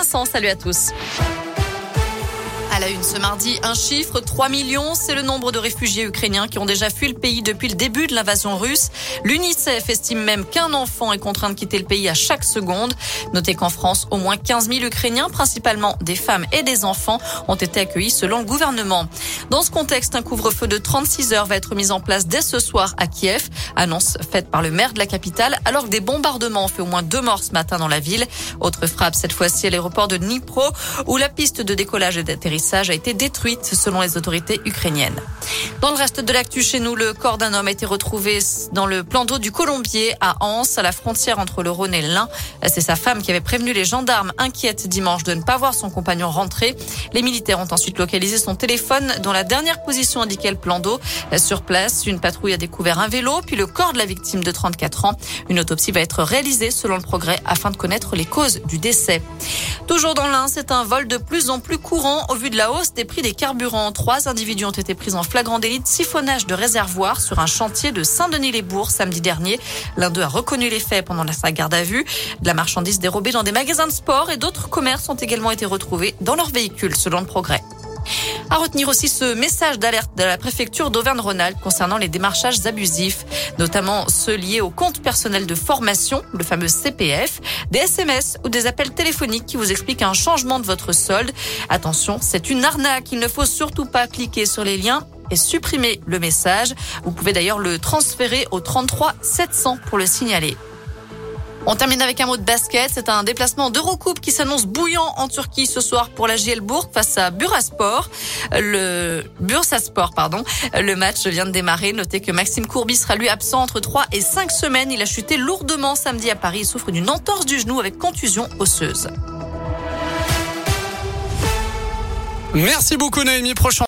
Vincent, salut à tous. À la une ce mardi, un chiffre, 3 millions, c'est le nombre de réfugiés ukrainiens qui ont déjà fui le pays depuis le début de l'invasion russe. L'UNICEF estime même qu'un enfant est contraint de quitter le pays à chaque seconde. Notez qu'en France, au moins 15 000 Ukrainiens, principalement des femmes et des enfants, ont été accueillis selon le gouvernement. Dans ce contexte, un couvre-feu de 36 heures va être mis en place dès ce soir à Kiev, annonce faite par le maire de la capitale, alors que des bombardements ont fait au moins deux morts ce matin dans la ville. Autre frappe, cette fois-ci à l'aéroport de Dnipro, où la piste de décollage et d'atterrissage a été détruite selon les autorités ukrainiennes. Dans le reste de l'actu chez nous, le corps d'un homme a été retrouvé dans le plan d'eau du Colombier à Anse, à la frontière entre le Rhône et l'Ain. C'est sa femme qui avait prévenu les gendarmes inquiètes dimanche de ne pas voir son compagnon rentrer. Les militaires ont ensuite localisé son téléphone dont la dernière position indiquait le plan d'eau. Sur place, une patrouille a découvert un vélo, puis le corps de la victime de 34 ans. Une autopsie va être réalisée selon le progrès afin de connaître les causes du décès. Toujours dans l'Ain, c'est un vol de plus en plus courant au vu de la hausse des prix des carburants. Trois individus ont été pris en flagrant délit de siphonnage de réservoir sur un chantier de Saint-Denis-les-Bourgs samedi dernier. L'un d'eux a reconnu les faits pendant sa garde à vue. De la marchandise dérobée dans des magasins de sport et d'autres commerces ont également été retrouvés dans leur véhicule selon le progrès. À retenir aussi ce message d'alerte de la préfecture d'Auvergne-Rhône-Alpes concernant les démarchages abusifs, notamment ceux liés au compte personnel de formation, le fameux CPF, des SMS ou des appels téléphoniques qui vous expliquent un changement de votre solde. Attention, c'est une arnaque. Il ne faut surtout pas cliquer sur les liens et supprimer le message. Vous pouvez d'ailleurs le transférer au 33 700 pour le signaler. On termine avec un mot de basket. C'est un déplacement d'Eurocoupe qui s'annonce bouillant en Turquie ce soir pour la Gielbourg face à Bursaspor. Le pardon. Le match vient de démarrer. Notez que Maxime Courby sera lui absent entre 3 et 5 semaines. Il a chuté lourdement samedi à Paris. Il souffre d'une entorse du genou avec contusion osseuse. Merci beaucoup Noémie. Prochain